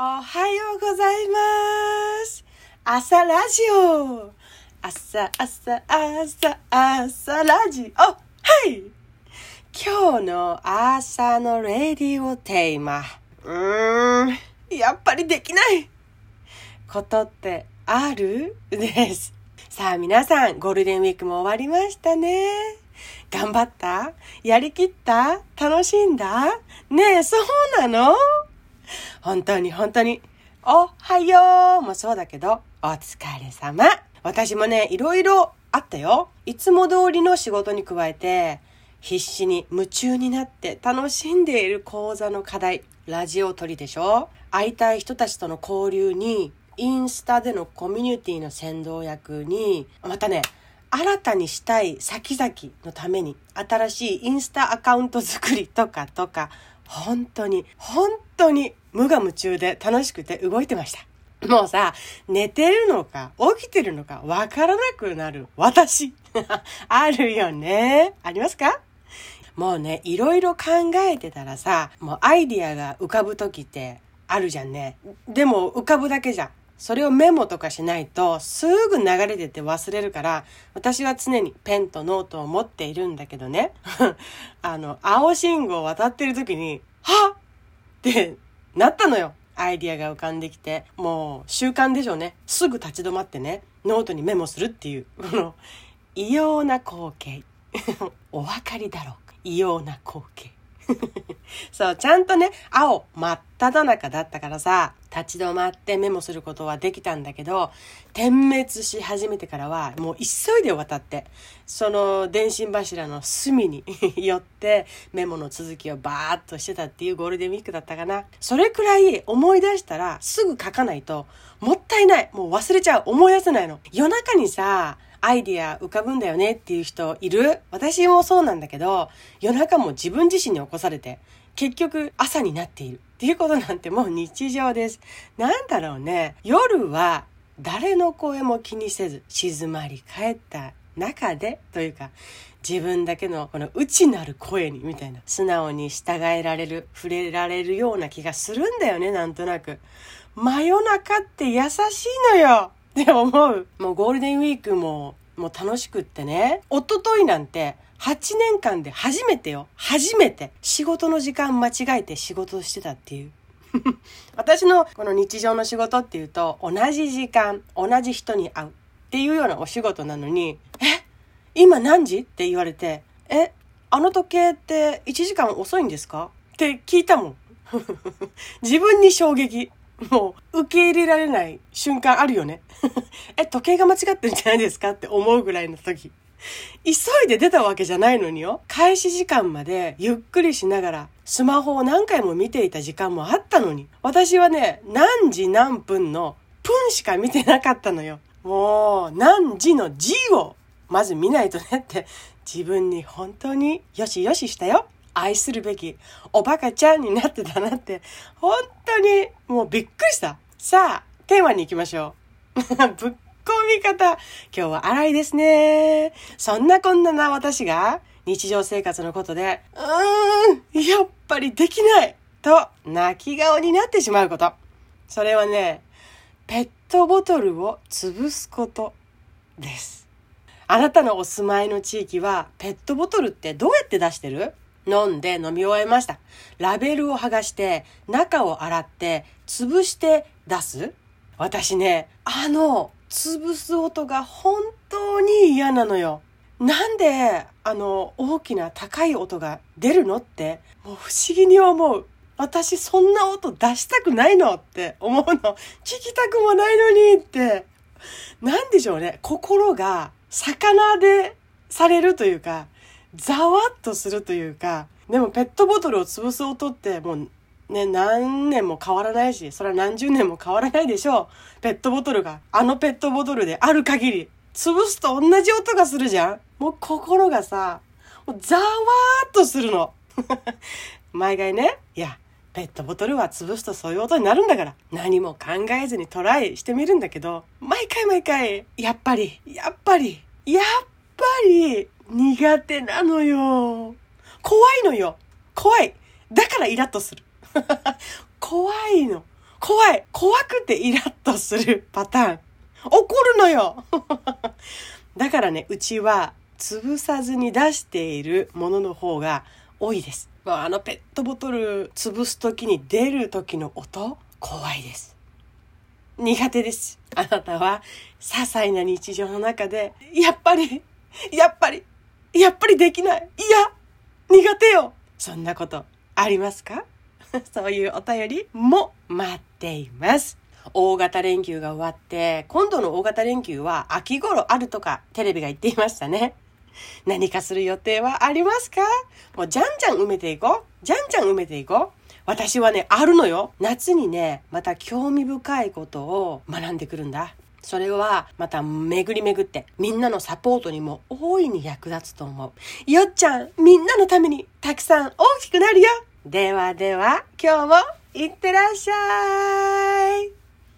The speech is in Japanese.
おはようございます。朝ラジオ。朝、朝、朝、朝ラジオ。はい。今日の朝のレディオテーマ。うーん、やっぱりできないことってある？です。さあ皆さん、ゴールデンウィークも終わりましたね。頑張った？やりきった？楽しんだ？ねえ、そうなの？本当に本当に、おはようもそうだけど、お疲れ様。私もね、いろいろあったよ。いつも通りの仕事に加えて、必死に夢中になって楽しんでいる講座の課題、ラジオ撮りでしょ会いたい人たちとの交流に、インスタでのコミュニティの先導役に、またね、新たにしたい先々のために新しいインスタアカウント作りとかとか本当に本当に無我夢中で楽しくて動いてました。もうさ、寝てるのか起きてるのかわからなくなる私。あるよね。ありますか？もうね、いろいろ考えてたらさ、もうアイディアが浮かぶ時ってあるじゃんね。でも浮かぶだけじゃん。それをメモとかしないとすぐ流れてて忘れるから私は常にペンとノートを持っているんだけどね。あの青信号を渡ってる時にはっ!ってなったのよ。アイディアが浮かんできて。もう習慣でしょうね。すぐ立ち止まってねノートにメモするっていう。こ の異様な光景。お分かりだろう異様な光景。そう、ちゃんとね、青、真っ只中だったからさ、立ち止まってメモすることはできたんだけど、点滅し始めてからは、もう急いで渡って、その電信柱の隅に 寄って、メモの続きをバーっとしてたっていうゴールデンウィークだったかな。それくらい思い出したらすぐ書かないと、もったいない。もう忘れちゃう。思い出せないの。夜中にさ、アイディア浮かぶんだよねっていう人いる？私もそうなんだけど、夜中も自分自身に起こされて、結局朝になっているっていうことなんてもう日常です。なんだろうね。夜は誰の声も気にせず静まり返った中でというか、自分だけのこの内なる声にみたいな素直に従えられる、触れられるような気がするんだよね、なんとなく。真夜中って優しいのよって思う。もうゴールデンウィークももう楽しくってね。一昨日なんて8年間で初めてよ。初めて。仕事の時間間違えて仕事してたっていう。私のこの日常の仕事っていうと同じ時間、同じ人に会うっていうようなお仕事なのに、え？今何時？って言われて、え？あの時計って1時間遅いんですか？って聞いたもん。自分に衝撃。もう受け入れられない瞬間あるよね。え、時計が間違ってるんじゃないですかって思うぐらいの時。急いで出たわけじゃないのによ。開始時間までゆっくりしながらスマホを何回も見ていた時間もあったのに。私はね、何時何分の分しか見てなかったのよ。もう何時の字をまず見ないとねって自分に本当によしよししたよ。愛するべきおバカちゃんになってたなって、本当にもうびっくりした。さあ、テーマに行きましょう。ぶっ込み方。今日は荒いですね。そんなこんなな私が日常生活のことで、うーん、やっぱりできないと泣き顔になってしまうこと。それはね、ペットボトルを潰すことです。あなたのお住まいの地域はペットボトルってどうやって出してる？飲んで飲み終えました。ラベルを剥がして、中を洗って、潰して出す？私ね、あの、潰す音が本当に嫌なのよ。なんで、あの、大きな高い音が出るのって、もう不思議に思う。私そんな音出したくないのって思うの。聞きたくもないのにって。なんでしょうね。心が魚でされるというか、ざわっとするというか、でもペットボトルを潰す音ってもうね、何年も変わらないし、それは何十年も変わらないでしょう。ペットボトルが、あのペットボトルである限り、潰すと同じ音がするじゃんもう心がさ、もうざわーっとするの。毎回ね、いや、ペットボトルは潰すとそういう音になるんだから、何も考えずにトライしてみるんだけど、毎回毎回、やっぱり、やっぱり、やっぱり、苦手なのよ。怖いのよ。怖い。だからイラッとする。怖いの。怖い怖くてイラッとするパターン。怒るのよ だからね、うちは潰さずに出しているものの方が多いです。あのペットボトル潰す時に出る時の音、怖いです。苦手です。あなたは些細な日常の中で、やっぱり、やっぱり、やっぱりできない。いや、苦手よ。そんなことありますか？そういうお便りも待っています。大型連休が終わって、今度の大型連休は秋頃あるとかテレビが言っていましたね。何かする予定はありますか？もうじゃんじゃん埋めていこう。じゃんじゃん埋めていこう。私はね、あるのよ。夏にね、また興味深いことを学んでくるんだ。それはまた巡り巡ってみんなのサポートにも大いに役立つと思う。よっちゃん、みんなのためにたくさん大きくなるよ。ではでは、今日もいってらっしゃい。